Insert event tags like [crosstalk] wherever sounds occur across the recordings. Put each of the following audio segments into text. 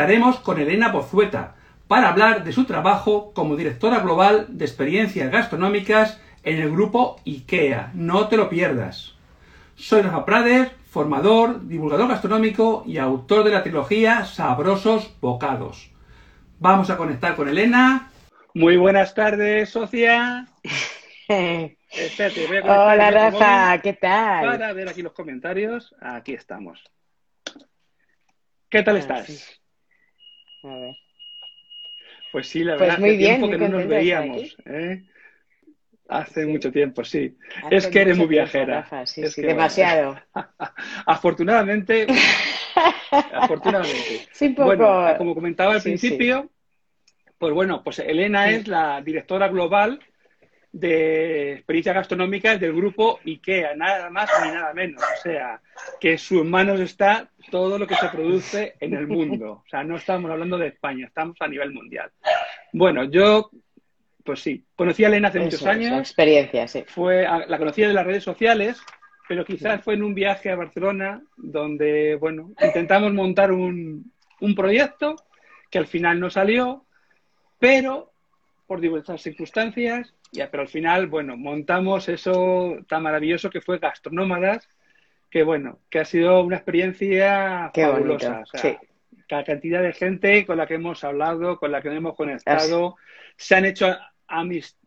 estaremos con Elena Bozueta para hablar de su trabajo como directora global de experiencias gastronómicas en el grupo IKEA. No te lo pierdas. Soy Rafa Prades, formador, divulgador gastronómico y autor de la trilogía Sabrosos Bocados. Vamos a conectar con Elena. Muy buenas tardes, socia. [laughs] Espérate, voy a Hola Rafa, ¿qué tal? Para ver aquí los comentarios. Aquí estamos. ¿Qué tal ah, estás? A ver. Pues sí, la pues verdad, muy bien, tiempo que no nos veíamos. ¿eh? Hace mucho tiempo, sí. es que eres muy viajera. sí, sí, demasiado. [laughs] afortunadamente, [laughs] afortunadamente. Bueno, como comentaba al principio, pues bueno, pues Elena es la directora global de experiencias gastronómicas del grupo IKEA, nada más ni nada menos. O sea, que en sus manos está todo lo que se produce en el mundo. O sea, no estamos hablando de España, estamos a nivel mundial. Bueno, yo, pues sí, conocí a Elena hace muchos años. experiencia, sí. Fue, la conocí de las redes sociales, pero quizás fue en un viaje a Barcelona donde, bueno, intentamos montar un, un proyecto que al final no salió, pero por diversas circunstancias ya, pero al final, bueno, montamos eso tan maravilloso que fue Gastronómadas, que bueno, que ha sido una experiencia fabulosa. O sea, La cantidad de gente con la que hemos hablado, con la que hemos conectado, se han hecho amistades.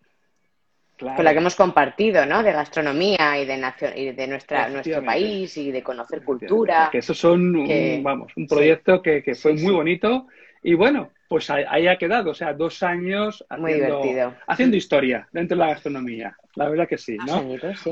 Con la que hemos compartido, ¿no? De gastronomía y de, y de nuestra, nuestro país y de conocer cultura. Que esos son, un, vamos, un proyecto que, que, fue muy bonito. Y bueno, pues ahí ha quedado, o sea, dos años haciendo, haciendo historia dentro de la gastronomía. La verdad que sí, ¿no?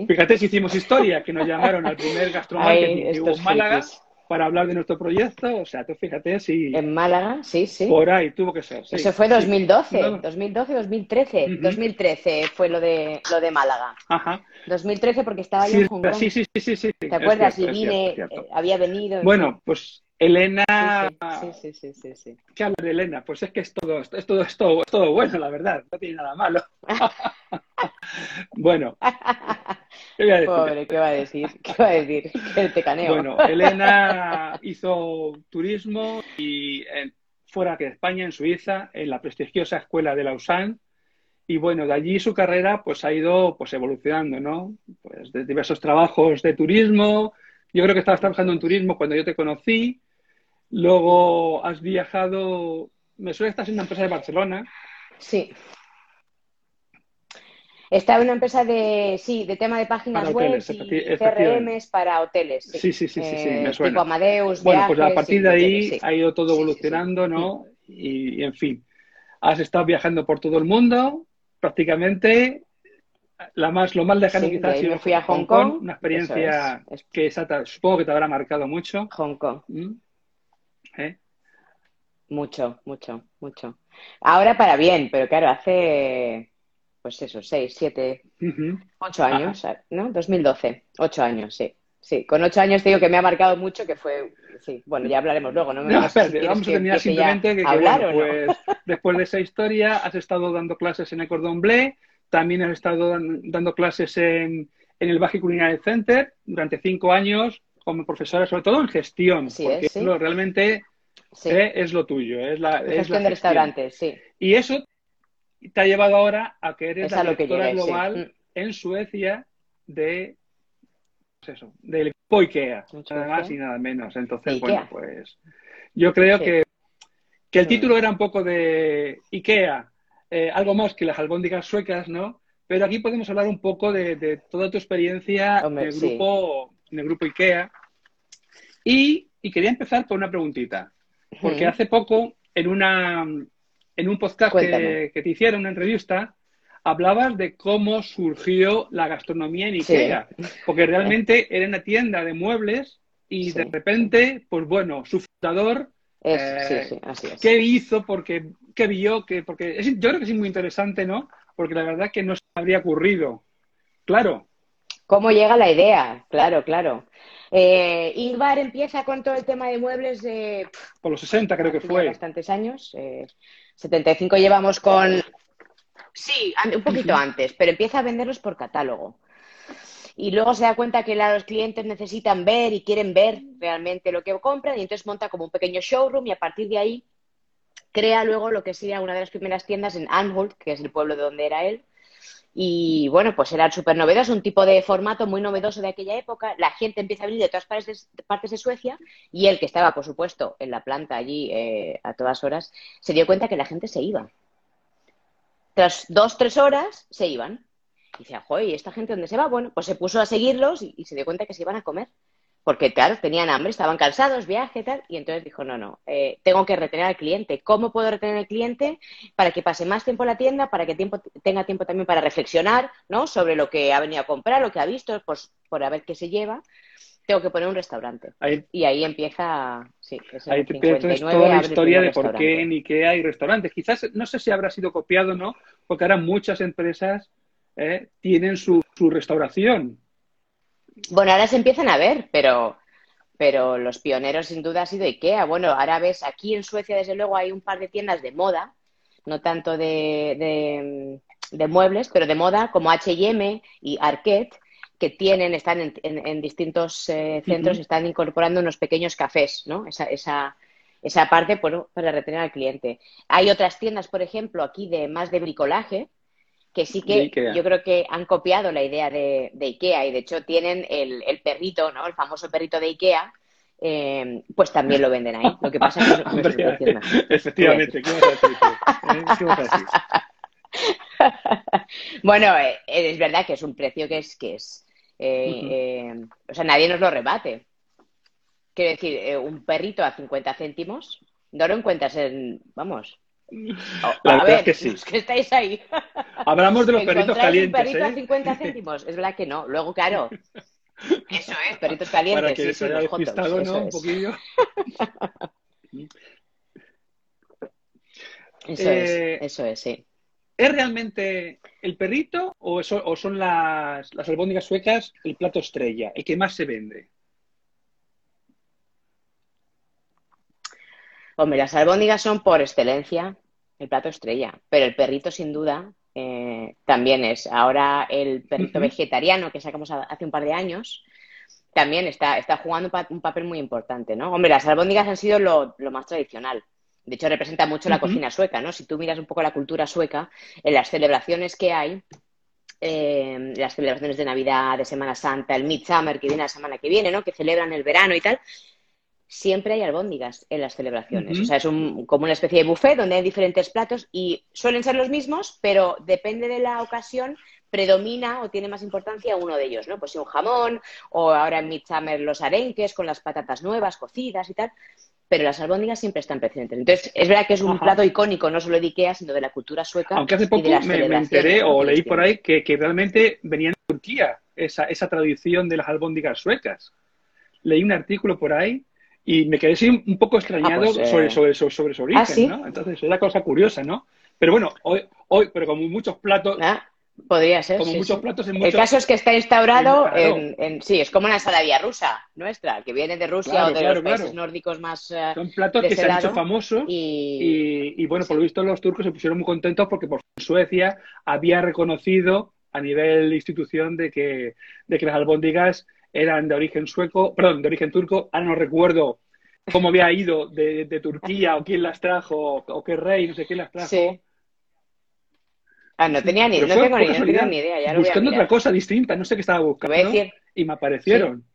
Fíjate si hicimos historia, que nos llamaron al primer [laughs] gastromarketing que hubo en Málaga para hablar de nuestro proyecto. O sea, tú fíjate si... En Málaga, sí, sí. Por ahí tuvo que ser. Eso fue 2012, 2012, 2013. 2013 fue lo de, lo de Málaga. Ajá. 2013 porque estaba yo en Hong Kong. Sí, sí, sí, sí. ¿Te acuerdas? y vine, eh, había venido. Bueno, pues Elena. Sí, sí, sí, sí, ¿Qué habla de Elena? Pues es que es todo, es todo, es todo, es todo bueno, la verdad. No tiene nada malo. [laughs] bueno. ¿qué Pobre, ¿qué va a decir? ¿Qué va a decir? Que te caneo. Bueno, Elena hizo turismo y fuera de España, en Suiza, en la prestigiosa escuela de Lausanne. Y bueno, de allí su carrera pues ha ido pues evolucionando, ¿no? Pues de diversos trabajos de turismo. Yo creo que estabas trabajando en turismo cuando yo te conocí Luego has viajado, me suele estar en una empresa de Barcelona. Sí. Está en una empresa de, sí, de tema de páginas web y CRMs para hoteles. Sí, sí, sí, sí, sí, me eh, suena. Tipo Amadeus, Bueno, pues a partir de ahí ha ido todo evolucionando, ¿no? Y, en fin, has estado viajando por todo el mundo, prácticamente. La más, lo más lejano quizás ha sido fui a Hong, Kong, una experiencia que supongo que te habrá marcado mucho. Hong Kong. ¿Mm? ¿Eh? Mucho, mucho, mucho. Ahora para bien, pero claro, hace, pues eso, seis, siete, ocho años, ¿no? 2012, ocho años, sí. Sí, con ocho años te digo que me ha marcado mucho, que fue, sí, bueno, ya hablaremos luego, ¿no? vamos a terminar simplemente que, pues, después de esa historia has estado dando clases en el Cordon Bleu, también has estado dando clases en, en el Baji Culinary Center durante cinco años, como profesora, sobre todo en gestión, porque realmente eh, es lo tuyo. Es la gestión de restaurantes, sí. Y eso te ha llevado ahora a que eres la directora global mm. en Suecia de pues eso, del equipo IKEA, nada más y nada menos. Entonces, bueno, pues yo creo que, que el título era un poco de IKEA, eh, algo más que las albóndigas suecas, ¿no? Pero aquí podemos hablar un poco de, toda tu experiencia en el grupo en el grupo IKEA. Y, quería empezar con una preguntita, porque hace poco en, una, en un podcast que, te hicieron, una entrevista, hablabas de cómo surgió la gastronomía en IKEA, porque realmente [laughs] era una tienda de muebles y de repente, pues bueno, su fundador, eh, ¿qué hizo? Porque, ¿Qué vio? Que, porque yo creo que es muy interesante, ¿no? Porque la verdad que no se habría ocurrido. Claro, ¿Cómo llega la idea? Claro, claro. Eh, Ingvar empieza con todo el tema de muebles de... Por los 60 creo que fue. Bastantes años. 75 eh, llevamos con... Sí, un poquito antes, pero empieza a venderlos por catálogo. y luego se da cuenta que los clientes necesitan ver y quieren ver realmente lo que compran y entonces monta como un pequeño showroom y a partir de ahí crea luego lo que sería una de las primeras tiendas en Anholt, que es el pueblo de donde era él. Y bueno, pues era súper novedoso, un tipo de formato muy novedoso de aquella época. La gente empieza a venir de todas partes de, partes de Suecia y él, que estaba, por supuesto, en la planta allí eh, a todas horas, se dio cuenta que la gente se iba. Tras dos, tres horas, se iban. Y decía, joder, ¿y esta gente dónde se va? Bueno, pues se puso a seguirlos y se dio cuenta que se iban a comer porque claro, tenían hambre, estaban cansados, viaje tal, y entonces dijo, no, no, eh, tengo que retener al cliente. ¿Cómo puedo retener al cliente para que pase más tiempo en la tienda, para que tiempo, tenga tiempo también para reflexionar ¿no? sobre lo que ha venido a comprar, lo que ha visto, pues, por a ver qué se lleva? Tengo que poner un restaurante. y ahí empieza, sí, es ahí toda la historia de por qué en IKEA hay restaurantes. Quizás, no sé si habrá sido copiado o no, porque ahora muchas empresas eh, tienen su, su restauración bueno, ahora se empiezan a ver, pero, pero los pioneros sin duda ha sido IKEA. Bueno, ahora ves, aquí en Suecia desde luego hay un par de tiendas de moda, no tanto de, de, muebles, pero de moda como H&M y Arquette, que tienen, están en, distintos eh, centros, están incorporando unos pequeños cafés, ¿no? Esa, esa, esa parte para retener al cliente. Hay otras tiendas, por ejemplo, aquí de más de bricolaje, que sí que yo creo que han copiado la idea de, IKEA y de hecho tienen el, perrito, ¿no? El famoso perrito de IKEA, eh, pues también lo venden ahí. Lo que pasa es que [laughs] no, [laughs] Efectivamente, ¿qué vas a decir? [laughs] bueno, eh, es verdad que es un precio que es, que es, eh, o sea, nadie nos lo rebate. Quiero decir, un perrito a 50 céntimos, no lo encuentras en, vamos, la verdad es que sí. que estáis ahí. Hablamos de los [laughs] perritos calientes. un perrito a 50 ¿eh? céntimos? Es verdad que no. Luego, claro. [laughs] Eso es, perritos calientes. Para que se haya despistado, ¿no? Un poquillo. [laughs] Eso es, eh, eso es, sí. ¿Es realmente el perrito o, o son las, las albóndigas suecas el plato estrella, el que más se vende? Hombre, las albóndigas son por excelencia el plato estrella, pero el perrito sin duda eh, también es. Ahora el perrito vegetariano que sacamos hace un par de años también está, está jugando un papel muy importante, ¿no? Hombre, las albóndigas han sido lo, más tradicional. De hecho, representa mucho la cocina sueca, ¿no? Si tú miras un poco la cultura sueca, en las celebraciones que hay, eh, las celebraciones de Navidad, de Semana Santa, el Midsummer que viene la semana que viene, ¿no? Que celebran el verano y tal, siempre hay albóndigas en las celebraciones. O sea, es como una especie de buffet donde hay diferentes platos y suelen ser los mismos, pero depende de la ocasión, predomina o tiene más importancia uno de ellos, ¿no? Pues si un jamón o ahora en Midsummer los arenques con las patatas nuevas, cocidas y tal. Pero las albóndigas siempre están presentes. Entonces, es verdad que es un plato icónico, no solo de Ikea, sino de la cultura sueca. Aunque hace poco me, enteré o leí por ahí que, realmente venía de Turquía esa, esa tradición de las albóndigas suecas. Leí un artículo por ahí y me quedé un poco extrañado ah, pues, sobre, sobre, sobre, su origen, ¿Ah, ¿no? Entonces, es la cosa curiosa, ¿no? Pero bueno, hoy, hoy pero como muchos platos... Ah, podría ser, Como muchos platos en El caso es que está instaurado en, Sí, es como una ensalada rusa nuestra, que viene de Rusia o de los países nórdicos más eh, Son platos que se han hecho famosos y... Y, bueno, por lo visto los turcos se pusieron muy contentos porque por Suecia había reconocido a nivel institución de que, de que las albóndigas eran de origen sueco, perdón, de origen turco, ahora no recuerdo cómo había ido de, Turquía o quién las trajo o, qué rey, no sé quién las trajo. Sí. Ah, no tenía ni, no tengo ni, ni, idea. Ya buscando otra cosa distinta, no sé qué estaba buscando. Y me aparecieron.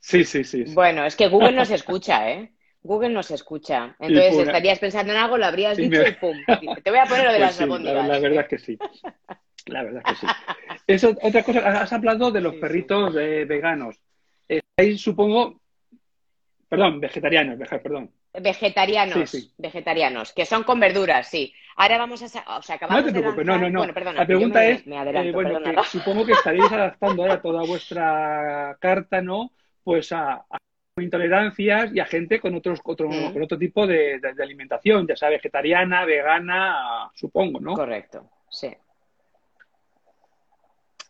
Sí. sí, sí, Bueno, es que Google no se [laughs] escucha, ¿eh? Google no se escucha. Entonces estarías pensando en algo, lo habrías dicho y pum. Te voy a poner lo de [laughs] pues las sí, la, verdad es que sí. [laughs] La verdad es que sí. [laughs] Eso, otra cosa, has hablado de los perritos veganos. Eh, ahí supongo, perdón, vegetarianos, perdón. Vegetarianos, vegetarianos, que son con verduras, sí. Ahora vamos a, o sea, acabamos No te preocupes, no, no, no. la pregunta es, eh, bueno, que supongo que estaréis adaptando ahora toda vuestra carta, ¿no? Pues a, intolerancias y a gente con otros otro, mm. con otro tipo de, de, alimentación, ya sea vegetariana, vegana, supongo, ¿no? Correcto, sí.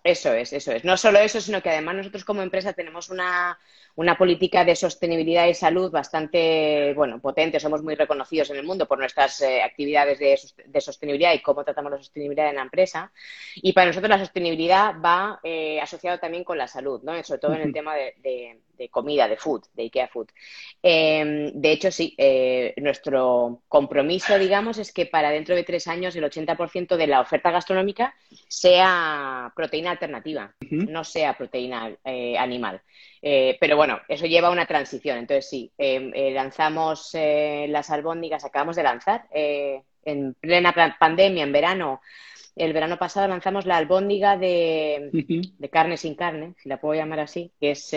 Eso es, eso es. No solo eso, sino que además nosotros como empresa tenemos una, una política de sostenibilidad y salud bastante, bueno, potente. Somos muy reconocidos en el mundo por nuestras eh, actividades de, sostenibilidad y cómo tratamos la sostenibilidad en la empresa. Y para nosotros la sostenibilidad va eh, asociado también con la salud, ¿no? Sobre todo en el tema de, comida, de food, de IKEA Food. Em, de hecho, sí, eh, nuestro compromiso, digamos, es que para dentro de tres años el 80% de la oferta gastronómica sea proteína alternativa, no sea proteína animal. pero bueno, eso lleva una transición. Entonces, sí, em, eh, lanzamos eh, las albóndigas, acabamos de lanzar eh, en plena pandemia, en verano. El verano pasado lanzamos la albóndiga de, carne sin carne, si la puedo llamar así, que es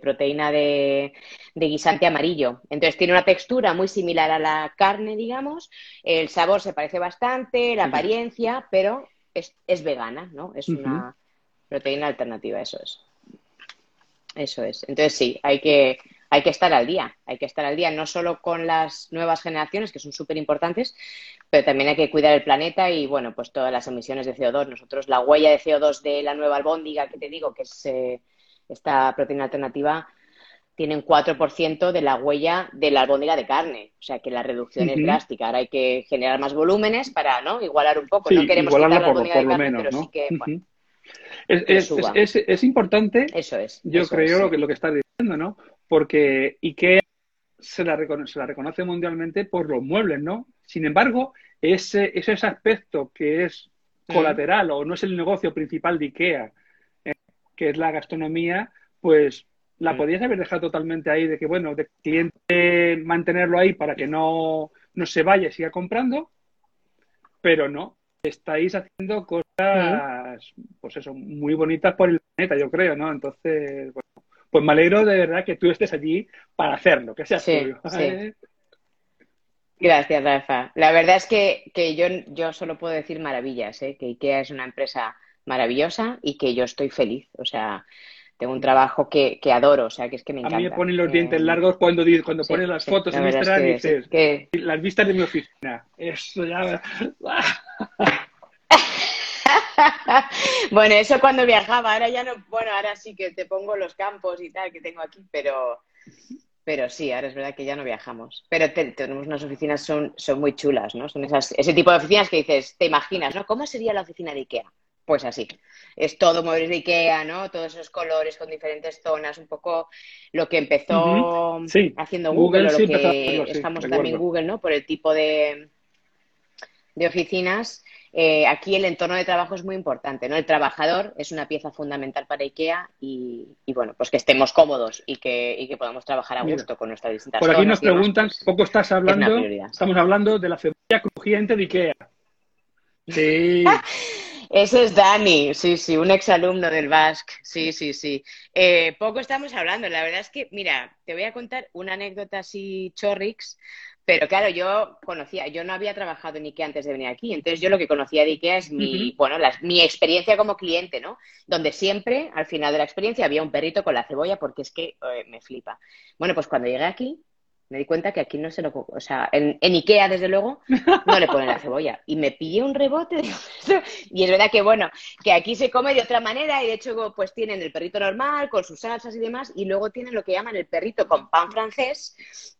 proteína de, guisante amarillo. Entonces tiene una textura muy similar a la carne, digamos. El sabor se parece bastante, la apariencia, pero es, vegana, ¿no? Es una proteína alternativa, eso es. Eso es. Entonces sí, hay que, hay que estar al día. Hay que estar al día no solo con las nuevas generaciones, que son súper importantes, pero también hay que cuidar el planeta y, bueno, pues todas las emisiones de CO2. Nosotros, la huella de CO2 de la nueva albóndiga, que te digo, que es eh, esta proteína alternativa, tiene un 4% de la huella de la albóndiga de carne. O sea que la reducción es drástica. Ahora hay que generar más volúmenes para ¿no? igualar un poco. no queremos quitar la albóndiga de carne, pero sí que, es, importante, eso es, yo creo, lo, que, lo que estás diciendo, ¿no? Porque IKEA se la, reconoce, se la reconoce mundialmente por los muebles, ¿no? Sin embargo, ese, ese aspecto que es colateral o no es el negocio principal de IKEA, eh, que es la gastronomía, pues la podías haber dejado totalmente ahí de que, bueno, de cliente mantenerlo ahí para que no, no se vaya y siga comprando, pero no, estáis haciendo cosas, pues eso, muy bonitas por el planeta, yo creo, ¿no? Entonces, bueno, pues me alegro de verdad que tú estés allí para hacerlo, que sea sí, Sí. Gracias, Rafa. La verdad es que, que yo, yo solo puedo decir maravillas, ¿eh? que IKEA es una empresa maravillosa y que yo estoy feliz. O sea, tengo un trabajo que, que, adoro, o sea, que es que me encanta. A mí me ponen los dientes eh, largos cuando, cuando pones las fotos en Instagram y dices, las vistas de mi oficina. Eso ya... [laughs] [laughs] bueno, eso cuando viajaba, ahora ya no, bueno, ahora sí que te pongo los campos y tal que tengo aquí, pero, pero sí, ahora es verdad que ya no viajamos. Pero tenemos unas oficinas, son, son muy chulas, ¿no? Son esas, ese tipo de oficinas que dices, te imaginas, ¿no? ¿Cómo sería la oficina de Ikea? Pues así. Es todo muebles de Ikea, ¿no? Todos esos colores con diferentes zonas, un poco lo que empezó haciendo Google, o lo que estamos también Google, ¿no? Por el tipo de, de oficinas. Eh, aquí el entorno de trabajo es muy importante, ¿no? El trabajador es una pieza fundamental para IKEA y, bueno, pues que estemos cómodos y que, y que podamos trabajar a gusto con nuestras distintas Por aquí nos preguntan, pues, poco estás hablando, estamos hablando de la cebolla crujiente de IKEA. Sí. [laughs] Ese es Dani, sí, sí, un exalumno del Basque, sí, sí, sí. Eh, poco estamos hablando, la verdad es que, mira, te voy a contar una anécdota así chorrix pero claro, yo conocía, yo no había trabajado en IKEA antes de venir aquí, entonces yo lo que conocía de IKEA es mi, bueno, mi experiencia como cliente, ¿no? Donde siempre, al final de la experiencia, había un perrito con la cebolla porque es que eh, me flipa. Bueno, pues cuando llegué aquí, me di cuenta que aquí no se lo... O sea, en, Ikea, desde luego, no le ponen la cebolla. Y me pillé un rebote. y es verdad que, bueno, que aquí se come de otra manera y de hecho, pues tienen el perrito normal, con sus salsas y demás, y luego tienen lo que llaman el perrito con pan francés,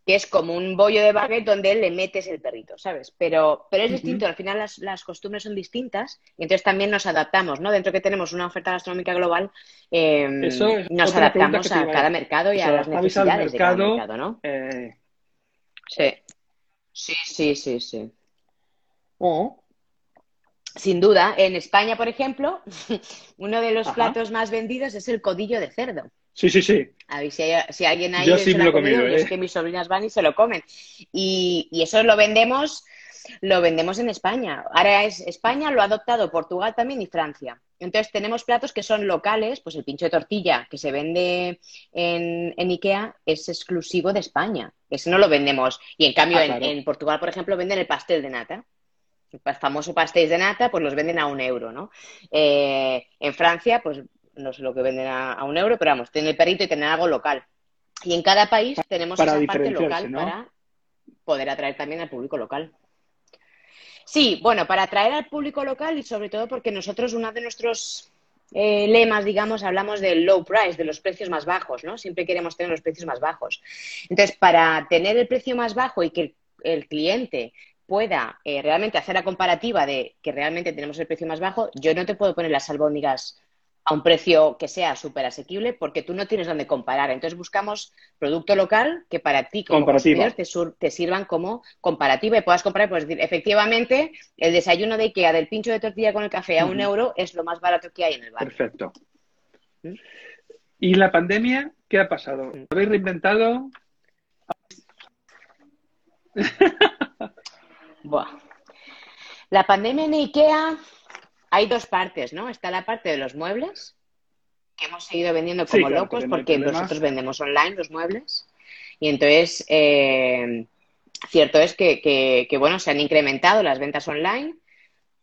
que es como un bollo de baguette donde le metes el perrito, ¿sabes? Pero, pero es distinto, al final las, las, costumbres son distintas y entonces también nos adaptamos, ¿no? Dentro que tenemos una oferta gastronómica global, em, nos adaptamos a, cada mercado y a las necesidades de cada mercado, ¿no? Eh, Sí, sí, sí, sí, sí. Oh. Sin duda, en España, por ejemplo, [laughs] uno de los platos más vendidos es el codillo de cerdo. Sí, sí, sí. A ver si, si alguien ahí Yo sí lo, he comido, es ¿eh? que mis sobrinas van y se lo comen. Y, y eso lo vendemos, lo vendemos en España. Ahora es España, lo ha adoptado Portugal también y Francia. Entonces tenemos platos que son locales, pues el pincho de tortilla que se vende en, Ikea es exclusivo de España. Ese no lo vendemos. Y en cambio ah, en, Portugal, por ejemplo, venden el pastel de nata. El famoso pastel de nata, pues los venden a un euro, ¿no? Eh, en Francia, pues no sé lo que venden a, un euro, pero vamos, tienen el perrito y tienen algo local. Y en cada país tenemos esa parte local para poder atraer también al público local. Sí, bueno, para atraer al público local y sobre todo porque nosotros una de nuestros eh, lemas, digamos, hablamos del low price, de los precios más bajos, ¿no? Siempre queremos tener los precios más bajos. Entonces, para tener el precio más bajo y que el, cliente pueda eh, realmente hacer la comparativa de que realmente tenemos el precio más bajo, yo no te puedo poner las albóndigas a un precio que sea súper asequible porque tú no tienes dónde comparar. Entonces buscamos producto local que para ti como consumidor te, sirvan como comparativa y puedas comparar, pues decir, efectivamente, el desayuno de Ikea del pincho de tortilla con el café a un euro es lo más barato que hay en el bar. Perfecto. ¿Y la pandemia qué ha pasado? ¿Lo habéis reinventado? [laughs] La pandemia en Ikea hay dos partes, ¿no? Está la parte de los muebles, que hemos seguido vendiendo como locos porque nosotros vendemos online los muebles. Y entonces, eh, cierto es que, bueno, se han incrementado las ventas online,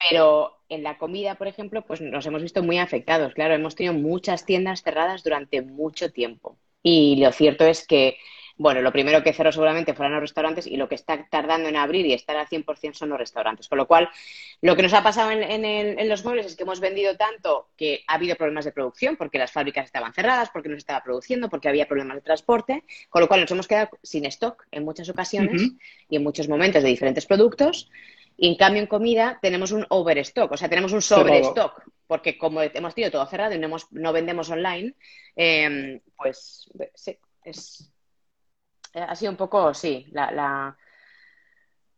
pero en la comida, por ejemplo, pues nos hemos visto muy afectados. Claro, hemos tenido muchas tiendas cerradas durante mucho tiempo. Y lo cierto es que bueno, lo primero que cerró seguramente fueron los restaurantes y lo que está tardando en abrir y estar al 100% son los restaurantes. Con lo cual, lo que nos ha pasado en, los muebles es que hemos vendido tanto que ha habido problemas de producción porque las fábricas estaban cerradas, porque no se estaba produciendo, porque había problemas de transporte, con lo cual nos hemos quedado sin stock en muchas ocasiones y en muchos momentos de diferentes productos. Y en cambio, en comida tenemos un overstock, o sea, tenemos un sobrestock, porque como hemos tenido todo cerrado y no, no vendemos online, eh, pues sí, es, ha sido un poco, sí, la,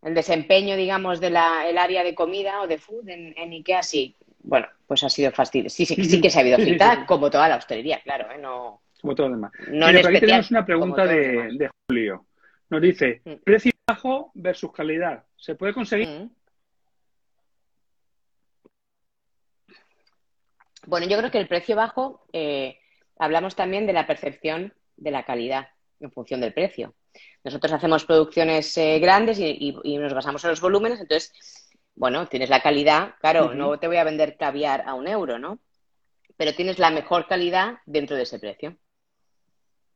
el desempeño, digamos, del área de comida o de food en, Ikea, sí. Bueno, pues ha sido fastidio. Sí, sí, sí que se ha habido cita, como toda la hostelería, claro, ¿eh? No, como todo lo demás. No aquí tenemos una pregunta de, Julio. Nos dice, mm. precio bajo versus calidad. ¿Se puede conseguir? Mm. Bueno, yo creo que el precio bajo, eh, hablamos también de la percepción de la calidad en función del precio. Nosotros hacemos producciones eh, grandes y, nos basamos en los volúmenes, entonces, bueno, tienes la calidad, claro, no te voy a vender caviar a un euro, ¿no? Pero tienes la mejor calidad dentro de ese precio.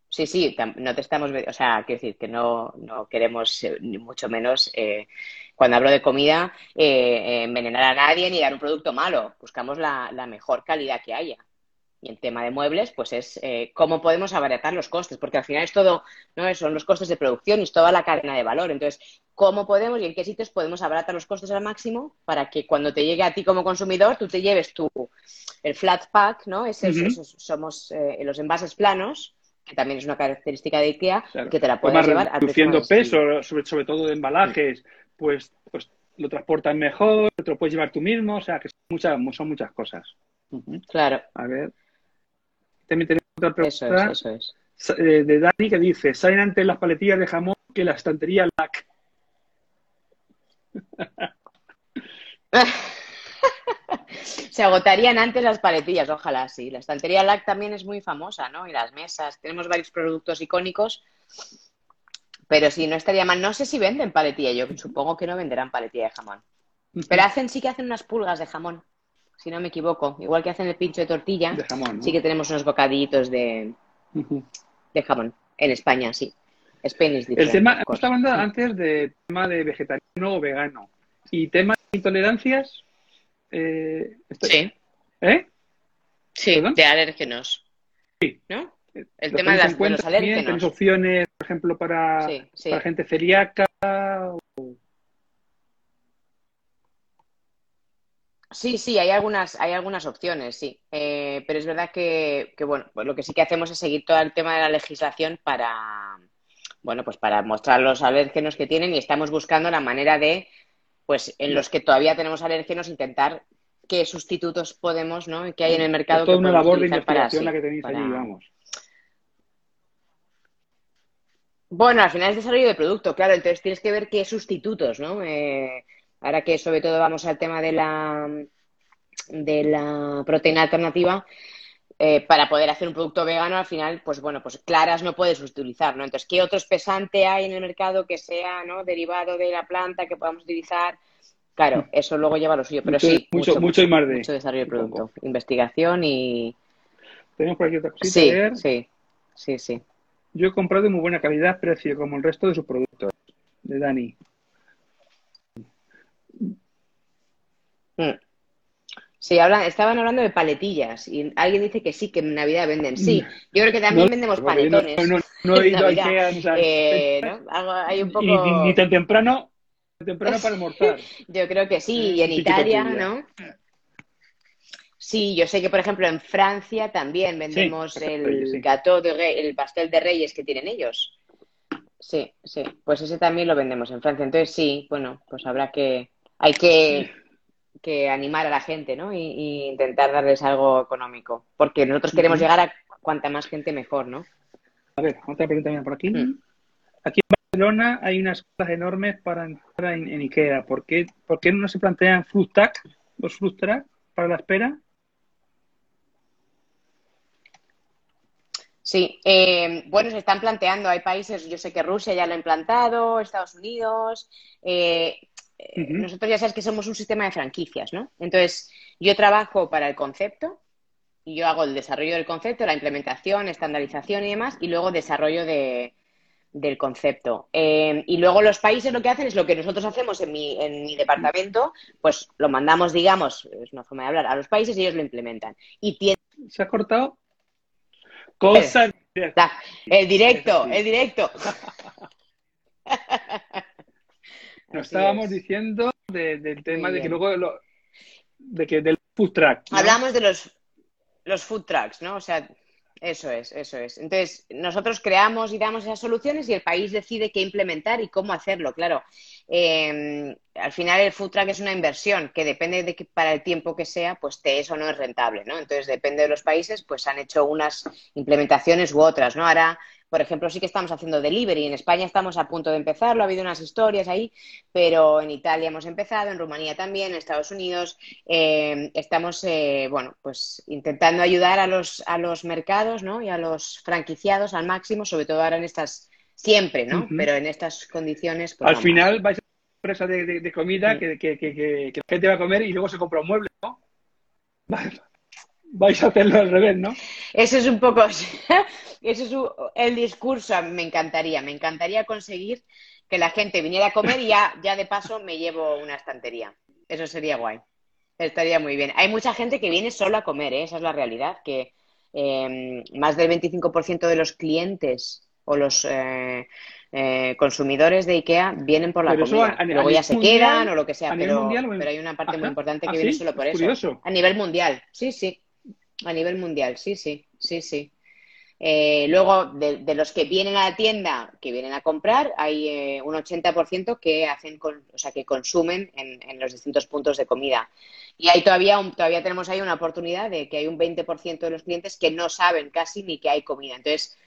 Sí, sí, no te estamos, o sea, quiero decir que no, no queremos, eh, ni mucho menos, eh, cuando hablo de comida, envenenar a nadie ni dar un producto malo. Buscamos la mejor calidad que haya. Y el tema de muebles, pues es eh, cómo podemos abaratar los costes, porque al final es todo, ¿no? Son los costes de producción y es toda la cadena de valor. Entonces, ¿cómo podemos y en qué sitios podemos abaratar los costes al máximo para que cuando te llegue a ti como consumidor, tú te lleves tu, el flat pack, ¿no? Ese, esos somos eh, los envases planos, que también es una característica de IKEA, que te la puedes llevar reduciendo peso, sobre, sobre todo de embalajes, pues, pues lo transportan mejor, te lo puedes llevar tú mismo, o sea, que son muchas, son muchas cosas. Claro. A ver. También tenemos otra pregunta eh, de Dani que dice, salen antes las paletillas de jamón que la estantería LAC. [laughs] Se agotarían antes las paletillas, ojalá sí. La estantería LAC también es muy famosa, ¿no? Y las mesas. Tenemos varios productos icónicos. Pero sí, no estaría mal. No sé si venden paletilla. Yo supongo que no venderán paletilla de jamón. Pero hacen, sí que hacen unas pulgas de jamón si no me equivoco. Igual que hacen el pincho de tortilla, sí que tenemos unos bocadillitos de, de jamón. En España, sí. Spain is el tema, hemos hablando antes de tema de vegetariano o vegano. ¿Y tema de intolerancias? Eh, sí. ¿Eh? Sí, de alérgenos. Sí. ¿No? El tema de, las, de los alérgenos. ¿Tienes opciones, por ejemplo, para, para gente celíaca? O... Sí, sí, hay algunas, hay algunas opciones, sí. Eh, pero es verdad que, bueno, pues lo que sí que hacemos es seguir todo el tema de la legislación para, bueno, pues para mostrar los alérgenos que tienen y estamos buscando la manera de, pues en los que todavía tenemos alérgenos, intentar qué sustitutos podemos, ¿no? Que hay en el mercado. Es toda una labor de investigación la que tenéis ahí, vamos. Bueno, al final es desarrollo de producto, claro, entonces tienes que ver qué sustitutos, ¿no? Eh, ahora que sobre todo vamos al tema de la, de la proteína alternativa, eh, para poder hacer un producto vegano, al final, pues bueno, pues claras no puedes utilizar, ¿no? Entonces, ¿qué otro espesante hay en el mercado que sea, ¿no? Derivado de la planta que podamos utilizar? Claro, mm. eso luego lleva lo suyo, pero sí. Mucho, mucho, y más de. Mucho desarrollo de producto, investigación y. Tenemos por aquí otra cosita. Sí, sí, sí, sí. Yo he comprado de muy buena calidad, precio, como el resto de sus productos. De Dani. Sí, hablan, estaban hablando de paletillas y alguien dice que sí, que en Navidad venden. Sí, yo creo que también vendemos panetones. No, no, [laughs] he ido a Ikea, eh, [laughs] hay un poco... ni, tan temprano, temprano para almorzar. [laughs] yo creo que sí, y en Italia, ¿no? Sí, yo sé que, por ejemplo, en Francia también vendemos el gato de el pastel de reyes que tienen ellos. Sí, sí, pues ese también lo vendemos en Francia. Entonces sí, bueno, pues habrá que, hay que, que animar a la gente, ¿no? Y, intentar darles algo económico, porque nosotros queremos llegar a cuanta más gente mejor, ¿no? A ver, otra pregunta por aquí. Mm. Aquí en Barcelona hay unas cosas enormes para entrar en, Ikea. ¿Por qué, ¿Por qué no se plantean fruit los fruit para la espera? Sí, eh, bueno, se están planteando, hay países, yo sé que Rusia ya lo ha implantado, Estados Unidos, eh, eh, nosotros ya sabes que somos un sistema de franquicias, ¿no? Entonces, yo trabajo para el concepto, y yo hago el desarrollo del concepto, la implementación, estandarización y demás, y luego desarrollo del concepto. y luego los países lo que hacen es lo que nosotros hacemos en mi, en mi departamento, pues lo mandamos, digamos, es una forma de hablar, a los países y ellos lo implementan. Y ¿Se ha cortado? Cosa. El directo, el directo. [laughs] Nos estábamos diciendo del tema de que luego de que del food track. Hablamos de los los food trucks, ¿no? O sea, eso es, eso es. Entonces, nosotros creamos y damos esas soluciones y el país decide qué implementar y cómo hacerlo, claro. Em, al final el food truck es una inversión que depende de que para el tiempo que sea, pues te eso no es rentable, ¿no? Entonces, depende de los países, pues han hecho unas implementaciones u otras, ¿no? Ahora, por ejemplo, sí que estamos haciendo delivery. En España estamos a punto de empezarlo, ha habido unas historias ahí, pero en Italia hemos empezado, en Rumanía también, en Estados Unidos. Em, estamos, eh, bueno, pues intentando ayudar a los, a los mercados, ¿no? Y a los franquiciados al máximo, sobre todo ahora en estas siempre, ¿no? Pero en estas condiciones. Pues, Al final vais a una empresa de, comida que, que, que, la gente va a comer y luego se compra un mueble, ¿no? Vais a hacerlo al revés, ¿no? Eso es un poco. [laughs] Eso es el discurso. Me encantaría. Me encantaría conseguir que la gente viniera a comer y ya, ya de paso me llevo una estantería. Eso sería guay. Estaría muy bien. Hay mucha gente que viene solo a comer, ¿eh? esa es la realidad, que eh, más del 25% de los clientes o los eh, eh, consumidores de IKEA vienen por la comida. Luego ya se quedan o lo que sea, pero, pero, hay una parte muy importante que ¿Ah, viene solo por eso. A nivel mundial, sí, sí. A nivel mundial, sí, sí, sí, sí. Eh, luego, de, los que vienen a la tienda, que vienen a comprar, hay un 80% que hacen, o sea, que consumen en, en, los distintos puntos de comida. Y hay todavía, todavía tenemos ahí una oportunidad de que hay un 20% de los clientes que no saben casi ni que hay comida. Entonces,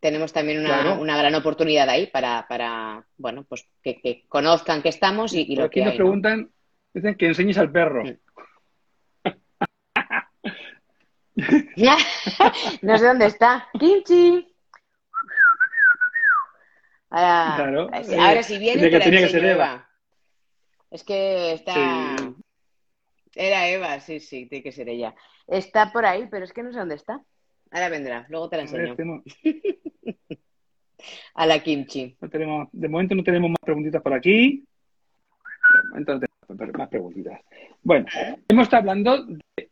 tenemos también una, una gran oportunidad ahí para, para bueno, pues que, conozcan que estamos y, lo aquí que nos preguntan, dicen que enseñes al perro. [laughs] no sé dónde está. Kimchi. Ahora, ahora si viene, que tenía que ser Eva. Es que está. Era Eva, sí, sí, tiene que ser ella. Está por ahí, pero es que no sé dónde está. Ahora vendrá, luego te la enseño. [laughs] A la kimchi. tenemos, de momento no tenemos más preguntitas por aquí. De momento no tenemos más preguntitas. Bueno, hemos estado hablando de...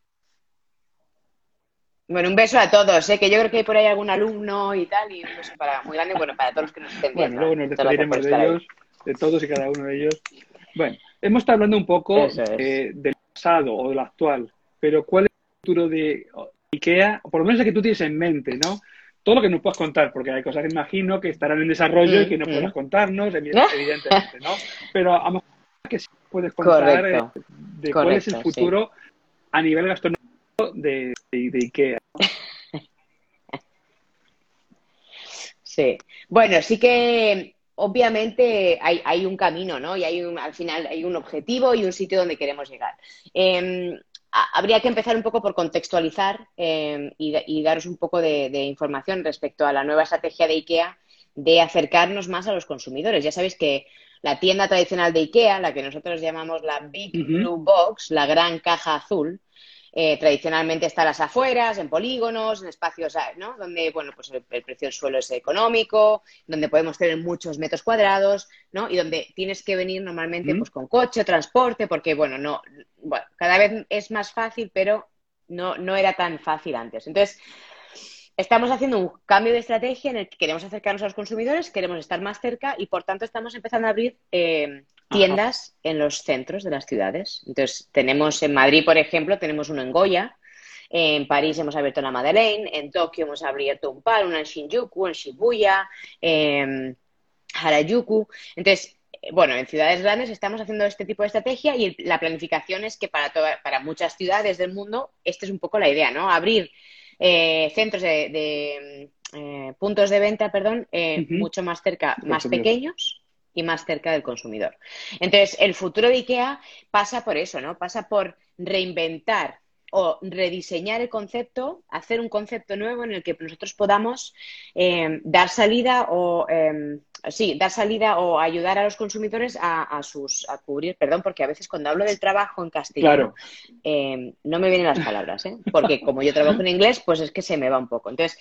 Bueno, un beso a todos, ¿eh? que yo creo que hay por ahí algún alumno y tal, y un beso para, muy grande, bueno, para todos los que nos estén viendo. Bueno, luego nos despediremos de ellos, de todos y cada uno de ellos. Bueno, hemos estado hablando un poco del pasado o del actual, pero ¿cuál es el futuro de IKEA, por lo menos el que tú tienes en mente, ¿no? Todo lo que nos puedas contar, porque hay cosas que imagino que estarán en desarrollo y que no mm, puedas mm. contarnos, [laughs] evidentemente, ¿no? Pero a lo mejor que sí puedes contar eh, de cuál es el futuro a nivel gastronómico de, IKEA. [laughs] Sí. Bueno, sí que obviamente hay, hay, un camino, ¿no? Y hay un, al final hay un objetivo y un sitio donde queremos llegar. Eh, habría que empezar un poco por contextualizar em, y, daros un poco de, información respecto a la nueva estrategia de IKEA de acercarnos más a los consumidores. Ya sabéis que la tienda tradicional de IKEA, la que nosotros llamamos la Big Blue Box, la gran caja azul, eh, tradicionalmente está a las afueras, en polígonos, en espacios ¿no? donde bueno, pues el, precio del suelo es económico, donde podemos tener muchos metros cuadrados, ¿no? Y donde tienes que venir normalmente pues, con coche, transporte, porque bueno, no, bueno, cada vez es más fácil, pero no, no era tan fácil antes. Entonces, estamos haciendo un cambio de estrategia en el que queremos acercarnos a los consumidores, queremos estar más cerca y por tanto estamos empezando a abrir eh, tiendas en los centros de las ciudades. Entonces, tenemos en Madrid, por ejemplo, tenemos uno en Goya, en París hemos abierto la Madeleine, en Tokio hemos abierto un par, una en Shinjuku, en Shibuya, en Harajuku. Entonces, bueno, en ciudades grandes estamos haciendo este tipo de estrategia y la planificación es que para, para muchas ciudades del mundo, esta es un poco la idea, ¿no? Abrir eh, centros de, eh, puntos de venta, perdón, eh, mucho más cerca, más pequeños y más cerca del consumidor. Entonces, el futuro de IKEA pasa por eso, ¿no? Pasa por reinventar o rediseñar el concepto, hacer un concepto nuevo en el que nosotros podamos eh, dar salida o eh, sí, dar salida o ayudar a los consumidores a, sus a cubrir, perdón, porque a veces cuando hablo del trabajo en castellano eh, no me vienen las palabras, porque como yo trabajo en inglés, pues es que se me va un poco. Entonces,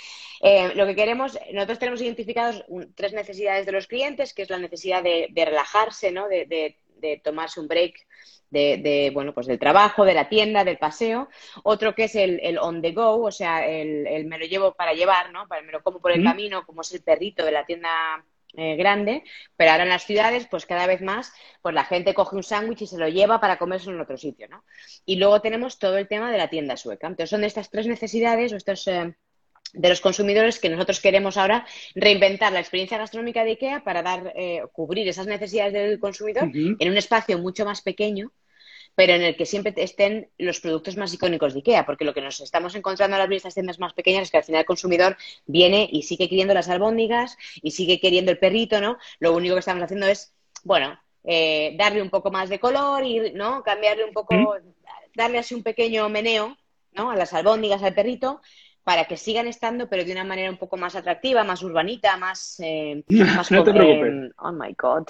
lo que queremos, nosotros tenemos identificados tres necesidades de los clientes, que es la necesidad de, relajarse, ¿no? de tomarse un break de, bueno, pues del trabajo, de la tienda, del paseo. Otro que es el, on the go, o sea, el, me lo llevo para llevar, ¿no? Para, me lo como por el camino, como es el perrito de la tienda eh, grande, pero ahora en las ciudades, pues cada vez más, pues la gente coge un sándwich y se lo lleva para comerse en otro sitio, ¿no? Y luego tenemos todo el tema de la tienda sueca. Entonces son de estas tres necesidades o estos... Eh, de los consumidores que nosotros queremos ahora reinventar la experiencia gastronómica de IKEA para dar, eh, cubrir esas necesidades del consumidor en un espacio mucho más pequeño, pero en el que siempre estén los productos más icónicos de IKEA, porque lo que nos estamos encontrando al abrir estas tiendas más pequeñas es que al final el consumidor viene y sigue queriendo las albóndigas y sigue queriendo el perrito, ¿no? Lo único que estamos haciendo es, bueno, eh, darle un poco más de color y, ¿no? Cambiarle un poco, darle así un pequeño meneo, ¿no? A las albóndigas, al perrito, para que sigan estando, pero de una manera un poco más atractiva, más urbanita, más... Eh, [laughs] más no te preocupes. oh, my God.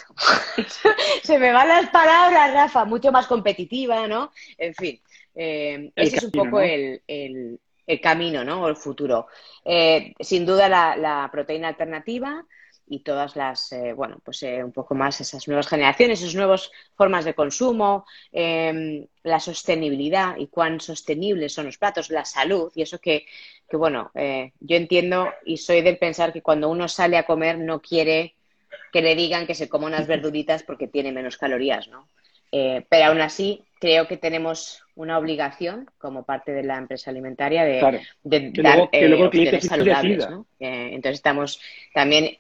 [laughs] Se me van las palabras, Rafa. Mucho más competitiva, ¿no? En fin, eh, ese es un poco el, el, camino, ¿no? O el futuro. Eh, sin duda la proteína alternativa, y todas las, eh, bueno, pues eh, un poco más esas nuevas generaciones, esas nuevas formas de consumo, em, la sostenibilidad y cuán sostenibles son los platos, la salud y eso que, que bueno, eh, yo entiendo y soy del pensar que cuando uno sale a comer no quiere que le digan que se coma unas [laughs] verduritas porque tiene menos calorías, ¿no? pero aún así creo que tenemos una obligación como parte de la empresa alimentaria de, dar opciones saludables, ¿no? entonces estamos también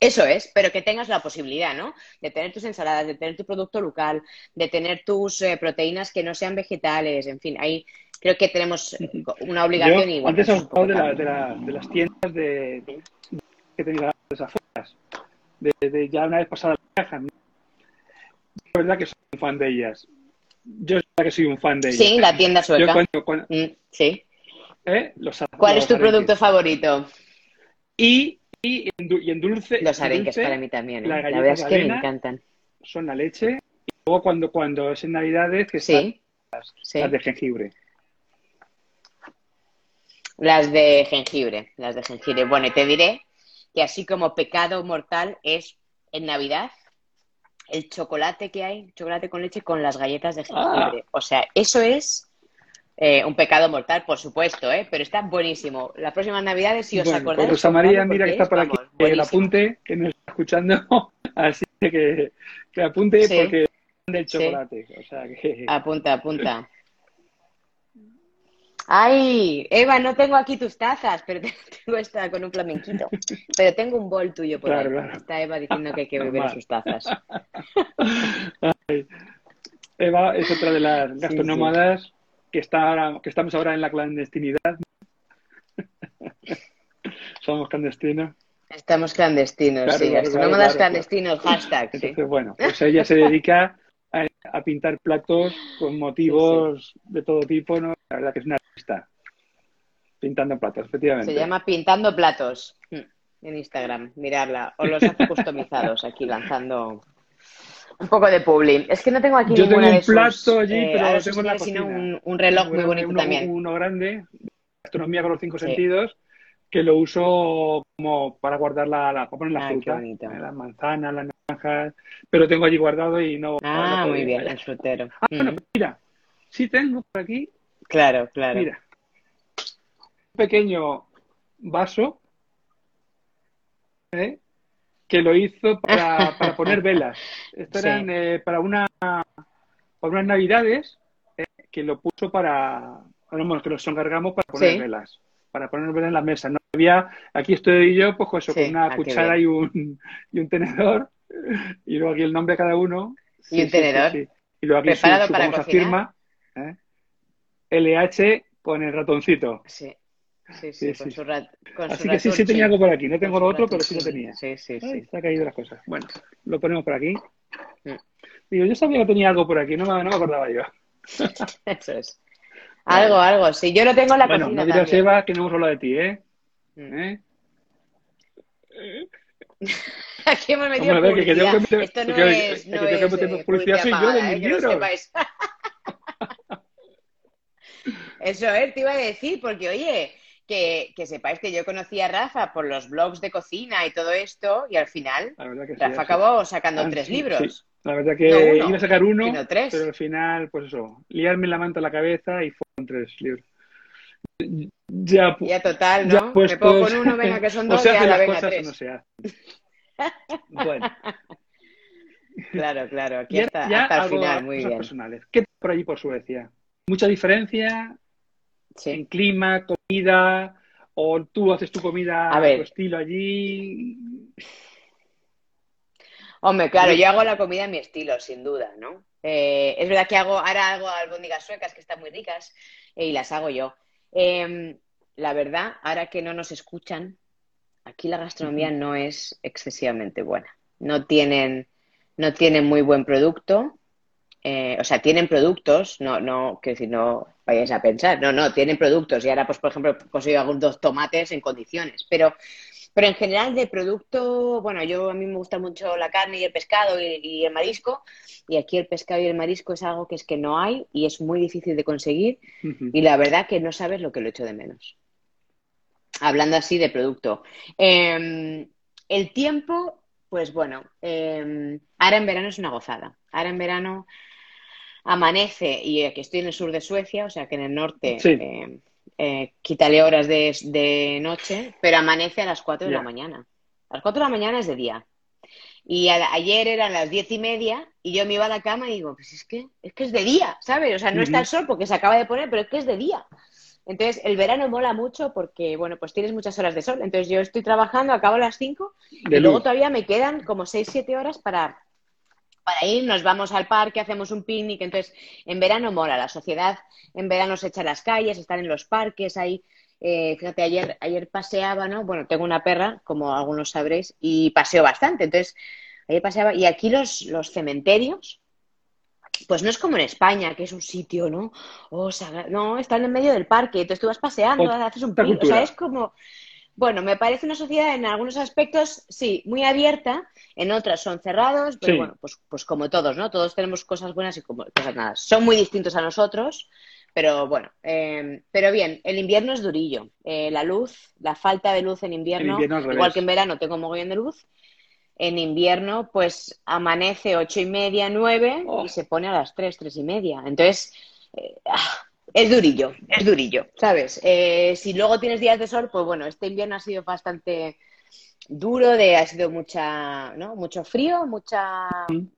eso es, pero que tengas la posibilidad, ¿no? De tener tus ensaladas, de tener tu producto local, de tener tus eh, proteínas que no sean vegetales, en fin, ahí creo que tenemos una obligación. igual. antes has hablado de, las tiendas de, que tenían las afueras, de, ya una vez pasada la caja. Es verdad que soy un fan de ellas. Yo es verdad que soy un fan de ellas. Sí, la tienda sueca. Mm, sí. ¿Eh? ¿Cuál es tu producto favorito? Y y en, dulce. Los arenques para mí también. ¿eh? La verdad es que me encantan. Son la leche. Y luego cuando, cuando es en Navidades, que sí, las, las de jengibre. Las de jengibre, las de jengibre. Bueno, y te diré que así como pecado mortal es en Navidad el chocolate que hay, chocolate con leche con las galletas de jengibre. Ah. O sea, eso es eh, un pecado mortal, por supuesto, ¿eh? pero está buenísimo. Las próximas navidades, si os bueno, acordáis... Pues Rosa María, mira que está por aquí, el apunte, que nos está escuchando, [laughs] así que, que apunte porque del chocolate. O sea que... [laughs] Apunta, apunta. Ay, Eva, no tengo aquí tus tazas, pero [laughs] tengo esta con un flamenquito. Pero tengo un bol tuyo por ahí. Está Eva diciendo que hay que beber sus tazas. Eva es otra de las gastronómadas que, está que estamos ahora en la clandestinidad. [laughs] Somos clandestinos. Estamos clandestinos, sí. Claro, clandestinos, hashtag. Entonces, bueno, pues ella se dedica a, pintar platos con motivos de todo tipo, ¿no? La verdad que es una artista. Pintando platos, efectivamente. Se llama Pintando Platos mm, en Instagram, mirarla. O los hace [laughs] customizados aquí lanzando Un poco de publi. Es que no tengo aquí Yo tengo un plato allí, eh, pero tengo la cocina. Un, un, reloj muy bonito también. Uno grande, astronomía con los cinco sentidos, que lo uso como para guardar la, la para poner la fruta, eh, las manzanas, las naranjas, pero tengo allí guardado y no. Ah, muy bien, el frutero. Ah, bueno, mira, sí tengo por aquí. Claro, claro. Mira, un pequeño vaso ¿eh? Que lo hizo para, [laughs] para poner velas. Esto era eh, para una para unas navidades eh, que lo puso para bueno, que nos encargamos para poner velas para poner velas en la mesa. No había, aquí estoy yo, pues con una ah, cuchara y un, [laughs] y un tenedor, y luego aquí el nombre de cada uno. y un tenedor. y luego aquí Preparado su, para firma, LH con el ratoncito. Sí. Sí, sí, con su, rat, Así que sí, sí tenía algo por aquí. No tengo lo otro, pero sí lo tenía. Sí, sí, sí. se ha caído las cosas. Bueno, lo ponemos por aquí. Mm. Digo, yo sabía que tenía algo por aquí, no me, no me acordaba yo. [laughs] Eso es. Algo, algo. Sí, yo lo tengo en la bueno, cocina. No dirás, Eva, que no hemos hablado de ti, ¿eh? Mm. ¿Eh? [laughs] Aquí hemos metido Hombre, publicidad. Que, que, que, Esto no es, no que, es, que, eh, publicidad soy yo de mis ¿eh? libros. [laughs] Eso es, te iba a decir, porque oye, que, sepáis que yo conocí a Rafa por los blogs de cocina y todo esto, y al final Rafa acabó sacando ah, tres libros. La verdad que iba a sacar uno, pero al final, pues eso, liarme la manta a la cabeza y fueron tres libros. Ya, ya total, ¿no? pues, Me pongo con uno, venga, que son [laughs] dos, ya la venga tres. No se bueno. [laughs] Claro, claro, aquí hasta, hasta el final, muy bien. Personales. ¿Qué por allí por Suecia? ¿Mucha diferencia? en clima, comida, o tú haces tu comida a, tu estilo allí. Hombre, claro, yo hago la comida a mi estilo, sin duda, ¿no? Eh, es verdad que hago, ahora hago albóndigas suecas que están muy ricas eh, y las hago yo. Em, la verdad, ahora que no nos escuchan, aquí la gastronomía no es excesivamente buena. No tienen, no tienen muy buen producto. Eh, o sea, tienen productos, no, no, que si no vayáis a pensar, no, no, tienen productos y ahora, pues, por ejemplo, he conseguido algunos tomates en condiciones, pero, pero en general de producto, bueno, yo a mí me gusta mucho la carne y el pescado y, el marisco, y aquí el pescado y el marisco es algo que es que no hay y es muy difícil de conseguir, y la verdad que no sabes lo que lo echo de menos. Hablando así de producto. Em, el tiempo, pues bueno, eh, ahora en verano es una gozada. Ahora en verano amanece, y aquí estoy en el sur de Suecia, o sea que en el norte eh, eh, quítale horas de, noche, pero amanece a las 4 de la mañana. A las 4 de la mañana es de día. Y ayer eran las diez y media y yo me iba a la cama y digo, pues es que es, que es de día, ¿sabes? O sea, no está el sol porque se acaba de poner, pero es que es de día. Entonces, el verano mola mucho porque, bueno, pues tienes muchas horas de sol. Entonces, yo estoy trabajando, acabo a las 5 y luego todavía me quedan como 6, 7 horas para para ir, nos vamos al parque, hacemos un picnic. Entonces, en verano mola, la sociedad en verano se echa a las calles, están en los parques, ahí. Eh, fíjate, ayer, ayer paseaba, ¿no? Bueno, tengo una perra, como algunos sabréis, y paseo bastante. Entonces, ayer paseaba, y aquí los, los cementerios, pues no es como en España, que es un sitio, ¿no? O sea, no, están en medio del parque, entonces tú vas paseando, haces un picnic, o sea, es como, bueno, me parece una sociedad en algunos aspectos, sí, muy abierta, en otras son cerrados, pero bueno, pues, pues como todos, ¿no? Todos tenemos cosas buenas y cosas nada. Son muy distintos a nosotros, pero bueno, eh, pero bien, el invierno es durillo. Eh, la luz, la falta de luz en invierno, igual que en verano tengo mogollón de luz, en invierno pues amanece ocho y media, nueve y oh. se pone a las tres, tres y media. Entonces, eh, ah, es durillo, es durillo, ¿sabes? Eh, si luego tienes días de sol, pues bueno, este invierno ha sido bastante duro, de, ha sido mucha, ¿no? mucho frío, mucha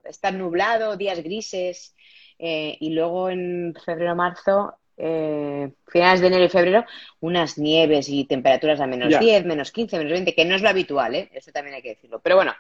estar nublado, días grises, eh, y luego en febrero, marzo, eh, finales de enero y febrero, unas nieves y temperaturas a menos 10, menos 15, menos 20, que no es lo habitual, ¿eh? Eso también hay que decirlo. Pero bueno,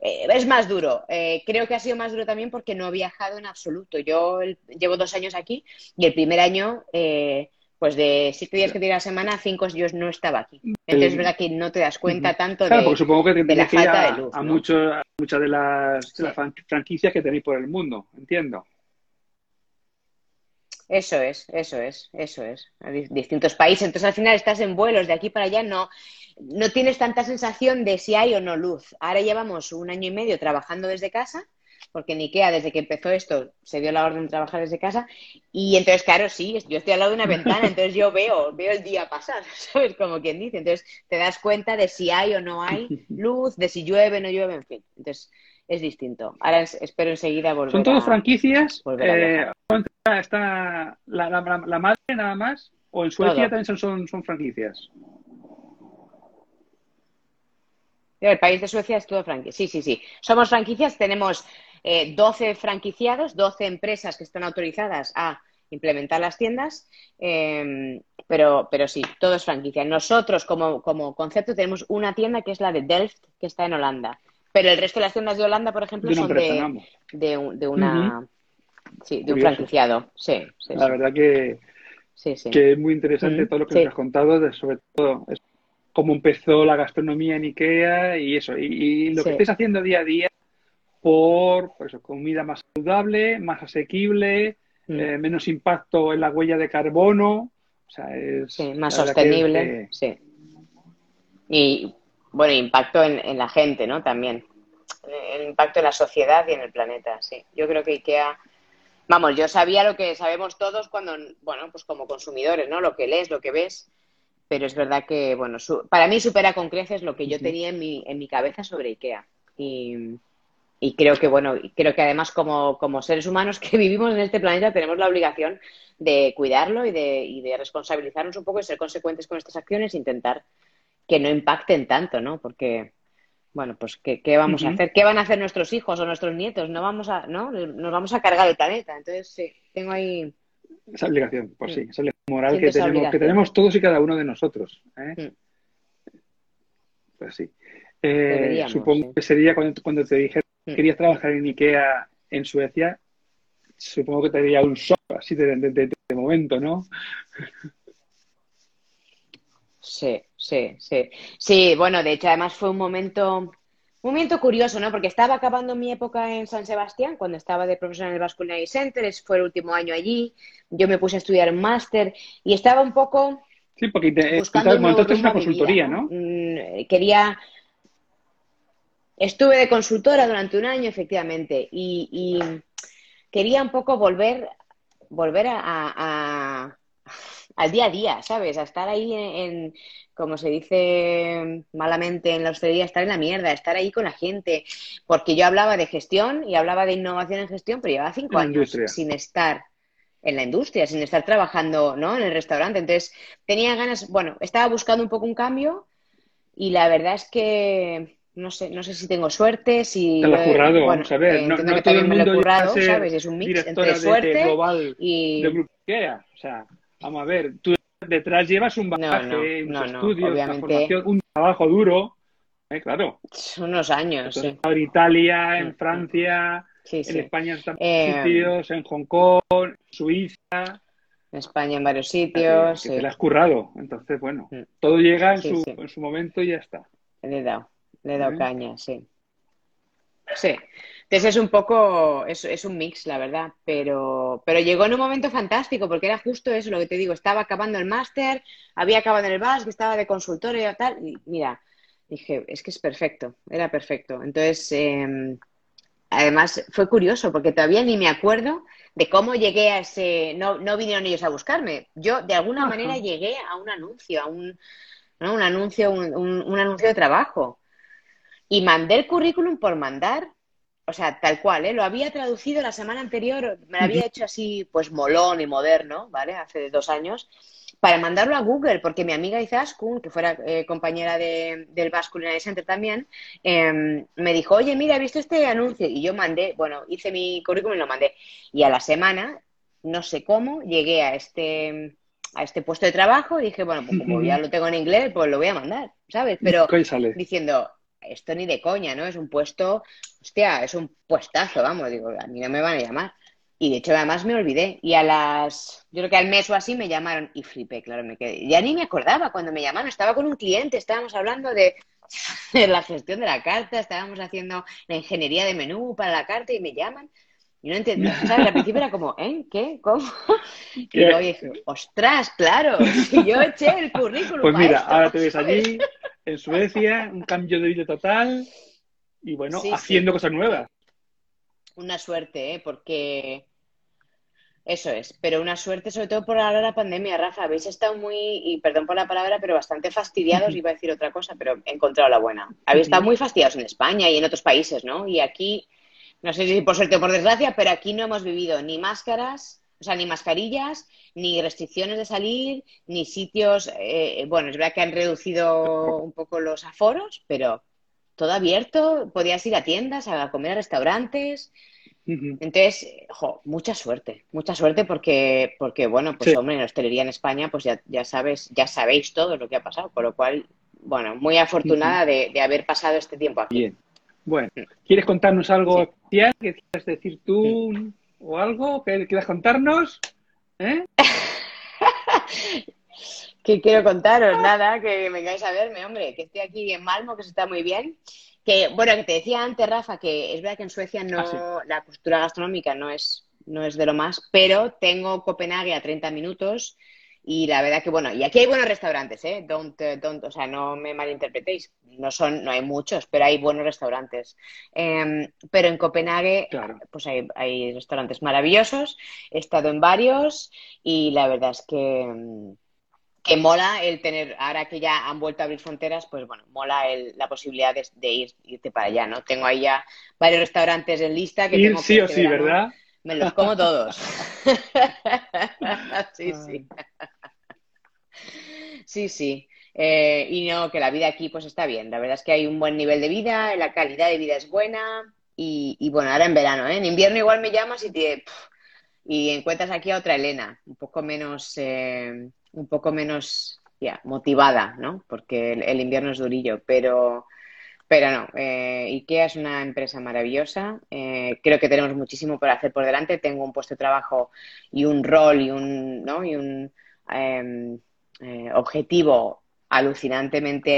eh, es más duro. Eh, creo que ha sido más duro también porque no he viajado en absoluto. Yo llevo dos años aquí y el primer año, eh, pues de siete días que tiene la semana, cinco yo no estaba aquí. Entonces es verdad que no te das cuenta tanto de, la falta de luz. A, muchas de las, de las franquicias que tenéis por el mundo, entiendo. Eso es, eso es, eso es. distintos países. Entonces al final estás en vuelos de aquí para allá, no, no tienes tanta sensación de si hay o no luz. Ahora llevamos un año y medio trabajando desde casa, porque en Ikea, desde que empezó esto, se dio la orden de trabajar desde casa. Y entonces, claro, sí, yo estoy al lado de una [laughs] ventana, entonces yo veo, veo el día pasar, [laughs] ¿sabes? Como quien dice. Entonces, te das cuenta de si hay o no hay [laughs] luz, de si llueve o no llueve, en fin. Entonces, es distinto. Ahora espero enseguida volver ¿Son todas franquicias? Eh, ¿Está la, la, madre nada más? ¿O en Suecia también son, son franquicias? El país de Suecia es todo franquicia. Sí, sí, sí. Somos franquicias, tenemos eh, 12 franquiciados, 12 empresas que están autorizadas a implementar las tiendas, em, pero, pero sí, todo es franquicia. Nosotros, como, como concepto, tenemos una tienda que es la de Delft, que está en Holanda. Pero el resto de las tiendas de Holanda, por ejemplo, son de, de, una. Sí, de un franquiciado. Sí, La verdad que, que es muy interesante todo lo que nos has contado, sobre todo cómo empezó la gastronomía en Ikea y eso, y, lo que estáis haciendo día a día por pues, comida más saludable, más asequible, mm. eh, menos impacto en la huella de carbono, o sea, es más sostenible, sí. Y bueno, impacto en, en, la gente, ¿no? También. El impacto en la sociedad y en el planeta, sí. Yo creo que IKEA, vamos, yo sabía lo que sabemos todos cuando, bueno, pues como consumidores, ¿no? Lo que lees, lo que ves pero es verdad que, bueno, para mí supera con creces lo que yo tenía en mi, en mi cabeza sobre IKEA. Y, y creo que, bueno, creo que además como, como, seres humanos [laughs] que vivimos en este planeta tenemos la obligación de cuidarlo y de, y de responsabilizarnos un poco y ser consecuentes con estas acciones e intentar que no impacten tanto, ¿no? Porque, bueno, pues, ¿qué, qué vamos a hacer? ¿Qué van a hacer nuestros hijos o nuestros nietos? No vamos a, ¿no? Nos vamos a cargar el planeta. Entonces, sí, tengo ahí esa obligación, pues sí, esa moral que tenemos, que tenemos todos y cada uno de nosotros. ¿eh? Pues sí. Eh, supongo que sería cuando, cuando te dije que querías trabajar en IKEA en Suecia, supongo que te daría un shock así de, de, momento, ¿no? Sí, sí, sí. Sí, bueno, de hecho, además fue un momento un momento curioso, ¿no? Porque estaba acabando mi época en San Sebastián, cuando estaba de profesor en el Vasculinary Center, fue el último año allí, yo me puse a estudiar un máster y estaba un poco... Sí, porque te, buscando una consultoría, ¿no? Mm, quería... Estuve de consultora durante un año, efectivamente, y, quería un poco volver, volver a, al día a día, ¿sabes? A estar ahí en, como se dice malamente en la hostelería, estar en la mierda, estar ahí con la gente. Porque yo hablaba de gestión y hablaba de innovación en gestión, pero llevaba cinco años sin estar en la industria, sin estar trabajando ¿no? en el restaurante. Entonces, tenía ganas, bueno, estaba buscando un poco un cambio y la verdad es que no sé, no sé si tengo suerte, si... Te lo he currado, vamos a ver. No, no todo el mundo currado, ¿sabes? Es un mix entre suerte global y... De O sea, vamos a ver, tú detrás llevas un bagaje, no, estudios, una formación, un trabajo duro. Eh, claro. Unos años. sí. En Italia, en mm, mm. Francia, en España en eh, sitios, en Hong Kong, Suiza. En España en varios sitios. Que, te lo has currado. Entonces, bueno, mm. todo llega en, su, en su momento y ya está. Le he dado, le he dado ¿Eh? caña, sí. Sí. Entonces es un poco, es, es, un mix, la verdad, pero, pero llegó en un momento fantástico porque era justo eso, lo que te digo, estaba acabando el máster, había acabado en el que estaba de consultorio y tal, y mira, dije, es que es perfecto, era perfecto. Entonces, em, además fue curioso porque todavía ni me acuerdo de cómo llegué a ese, no, no vinieron ellos a buscarme, yo de alguna manera llegué a un anuncio, a un, ¿no? un anuncio, un, un anuncio de trabajo. Y mandé el currículum por mandar o sea, tal cual, ¿eh? Lo había traducido la semana anterior, me lo había hecho así, pues molón y moderno, ¿vale? Hace dos años, para mandarlo a Google, porque mi amiga Izaskun, que fuera eh, compañera de, del Basque Culinary Center también, em, me dijo, oye, mira, he visto este anuncio. Y yo mandé, bueno, hice mi currículum y lo mandé. Y a la semana, no sé cómo, llegué a este a este puesto de trabajo y dije, bueno, pues como ya lo tengo en inglés, pues lo voy a mandar, ¿sabes? Pero diciendo, esto ni de coña, ¿no? Es un puesto, hostia, es un puestazo, vamos, digo, a mí no me van a llamar. Y de hecho, además me olvidé. Y a las, yo creo que al mes o así me llamaron y flipé, claro, me quedé. Ya ni me acordaba cuando me llamaron, estaba con un cliente, estábamos hablando de, [laughs] la gestión de la carta, estábamos haciendo la ingeniería de menú para la carta y me llaman. Y no entendía, [laughs] ¿sabes? Al principio era como, ¿eh? ¿Qué? ¿Cómo? [laughs] Y luego dije, ostras, claro, si yo eché el [laughs] currículum. Pues mira, ahora te ves allí, en Suecia, un cambio de vida total y bueno, haciendo cosas nuevas. Una suerte, ¿eh? Porque eso es, pero una suerte sobre todo por ahora la pandemia, Rafa. Habéis estado muy, y perdón por la palabra, pero bastante fastidiados, iba a decir otra cosa, pero he encontrado la buena. Habéis estado muy fastidiados en España y en otros países, ¿no? Y aquí, no sé si por suerte o por desgracia, pero aquí no hemos vivido ni máscaras, o sea, ni mascarillas, ni restricciones de salir, ni sitios, eh, bueno, es verdad que han reducido un poco los aforos, pero todo abierto, podías ir a tiendas, a comer a restaurantes, entonces, jo, mucha suerte, mucha suerte porque, porque bueno, pues hombre, en la hostelería en España, pues ya, ya sabes, ya sabéis todo lo que ha pasado, por lo cual, bueno, muy afortunada de, haber pasado este tiempo aquí. Bien. Bueno. ¿quieres contarnos algo especial que quieras decir tú o algo que quieras contarnos? ¿Eh? [laughs] ¿Qué quiero contaros? Nada, que me vengáis a verme, hombre, que estoy aquí en Malmo, que se está muy bien. Que, bueno, que te decía antes, Rafa, que es verdad que en Suecia no, ah, la cultura gastronómica no es, no es de lo más, pero tengo Copenhague a 30 minutos y la verdad que, bueno, y aquí hay buenos restaurantes, ¿eh? Don't, eh, don't, o sea, no me malinterpretéis, no son, no hay muchos, pero hay buenos restaurantes. Em, pero en Copenhague, pues hay, hay restaurantes maravillosos, he estado en varios y la verdad es que em, que mola el tener, ahora que ya han vuelto a abrir fronteras, pues bueno, mola el, la posibilidad de, ir, irte para allá, ¿no? Tengo ahí ya varios restaurantes en lista que tengo sí o sí, ¿verdad? Me los como todos. [laughs] [laughs] sí, sí. Sí, sí. Eh, y no, que la vida aquí pues está bien. La verdad es que hay un buen nivel de vida, la calidad de vida es buena. Y, bueno, ahora en verano, ¿eh? En invierno igual me llamas y te... y encuentras aquí a otra Elena, un poco menos... Eh, un poco menos ya motivada, ¿no? Porque el, invierno es durillo, pero, pero no. Eh, IKEA es una empresa maravillosa. Eh, creo que tenemos muchísimo por hacer por delante. Tengo un puesto de trabajo y un rol y un, ¿no? y un em, eh, objetivo alucinantemente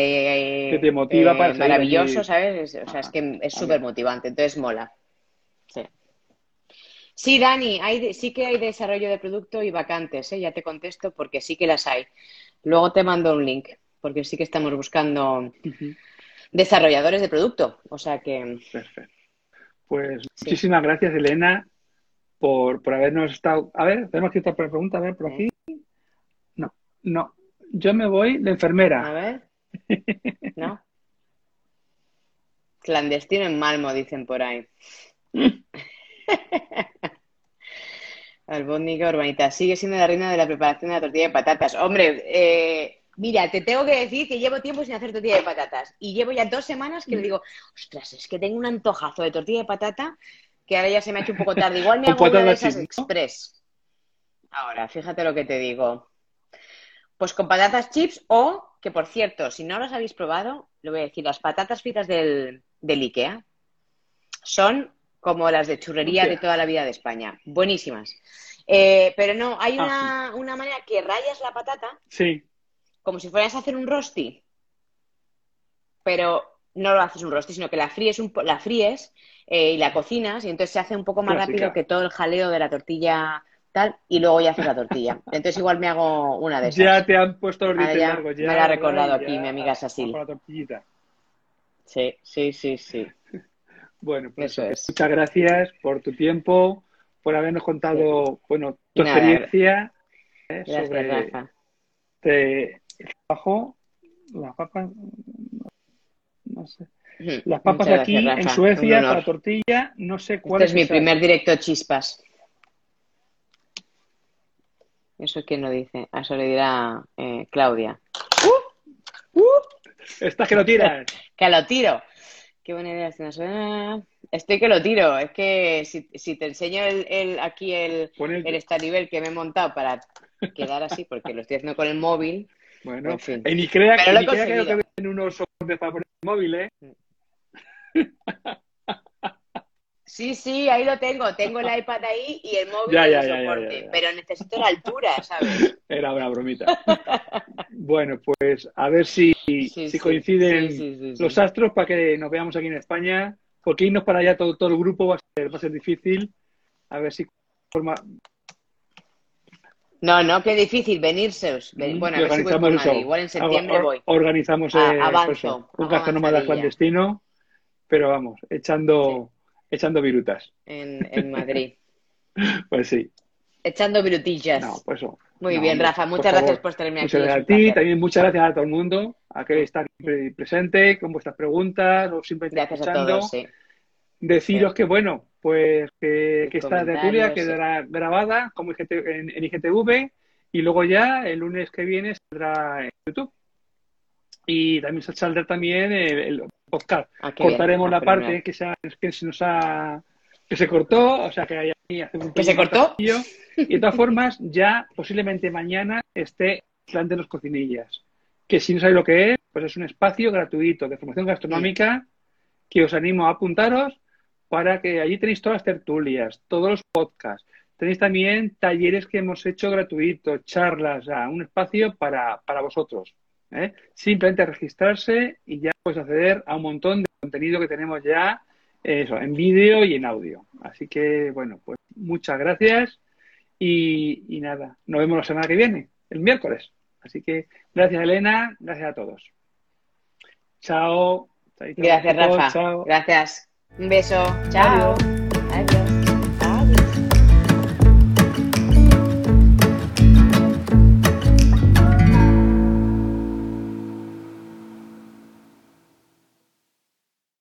que te motiva para maravilloso, ¿sabes? o sea, es que es súper motivante, entonces mola. Sí. Sí, Dani, hay, sí que hay desarrollo de producto y vacantes, ¿eh? ya te contesto porque sí que las hay. Luego te mando un link, porque sí que estamos buscando desarrolladores de producto. O sea que. Perfecto. Pues muchísimas gracias, Elena, por, habernos estado. A ver, tenemos que otra pregunta, a ver, por aquí. No. Yo me voy de enfermera. A ver. ¿No? Clandestino en Malmo, dicen por ahí. [laughs] Albóndiga urbanita. Sigue siendo la reina de la preparación de la tortilla de patatas. Hombre, eh, mira, te tengo que decir que llevo tiempo sin hacer tortilla de patatas. Y llevo ya dos semanas que le digo, ostras, es que tengo un antojazo de tortilla de patata que ahora ya se me ha hecho un poco tarde. Igual me [laughs] hago una de esas express. Ahora, fíjate lo que te digo. Pues con patatas chips o, que por cierto, si no las habéis probado, le voy a decir, las patatas fritas del, del Ikea son como las de churrería de toda la vida de España. Buenísimas. Eh, pero no, hay ah, una, manera que rayas la patata. Sí. Como si fueras a hacer un rosti. Pero no lo haces un rosti, sino que la fríes, un la fríes eh, y la cocinas y entonces se hace un poco más rápido que todo el jaleo de la tortilla tal y luego ya haces la tortilla. [laughs] Entonces igual me hago una de esas. Ya te han puesto los dientes largos. Ya, me la ha recordado aquí mi amiga Sasil. Sí, sí, sí, sí. [laughs] Bueno, pues muchas gracias por tu tiempo, por habernos contado, bueno, tu experiencia eh, sobre el trabajo, las papas, no sé. Las papas aquí en Suecia, la tortilla, no sé cuál este es. mi primer directo chispas. Eso quién lo dice. A eso le dirá eh, Claudia. ¡Uh! ¡Uh! Estás que lo tiras. [laughs] que lo tiro. Qué buena idea. suena. Estoy que lo tiro. Es que si, te enseño el, aquí el, el nivel que me he montado para quedar así, porque lo estoy haciendo con el móvil. Bueno, en fin. Y ni crea, que, ni crea que, que ven unos poner el móvil, ¿eh? [laughs] Sí, sí, ahí lo tengo. Tengo el [laughs] iPad ahí y el móvil ya, ya, soporte, pero necesito la altura, [laughs] ¿sabes? Era una bromita. bueno, pues a ver si, [laughs] si coinciden los astros para que nos veamos aquí en España, porque irnos para allá todo, todo el grupo va a ser, va a ser difícil. A ver si forma... No, no, qué difícil venirse. Mm, bueno, a ver si voy por Madrid. Igual en septiembre voy. Organizamos eh, pues un gasto clandestino, pero vamos, echando echando virutas. En, Madrid. [laughs] pues sí. Echando virutillas. No, pues eso. Muy bien, Rafa, muchas gracias por estarme aquí. Muchas gracias a ti, también muchas gracias a todo el mundo, a que está presente con vuestras preguntas o simplemente gracias a todos, sí. Deciros que, bueno, pues que, que esta tertulia quedará grabada como en, en, IGTV y luego ya el lunes que viene saldrá en YouTube. Y también saldrá también el, podcast. Ah, Cortaremos ah, la parte que se, que se nos ha que se cortó, o sea que hay hace un ¿Que se cortó? Y de todas [laughs] formas, ya posiblemente mañana esté de los cocinillas. Que si no sabéis lo que es, pues es un espacio gratuito de formación gastronómica que os animo a apuntaros para que allí tenéis todas las tertulias, todos los podcasts. Tenéis también talleres que hemos hecho gratuitos, charlas, un espacio para, vosotros. ¿Eh? Simplemente registrarse y ya puedes acceder a un montón de contenido que tenemos ya eso, en vídeo y en audio. Así que, bueno, pues muchas gracias y, y nada, nos vemos la semana que viene, el miércoles. Así que gracias Elena, gracias a todos. Chao. Gracias Rafa. Gracias. Un beso. Chao.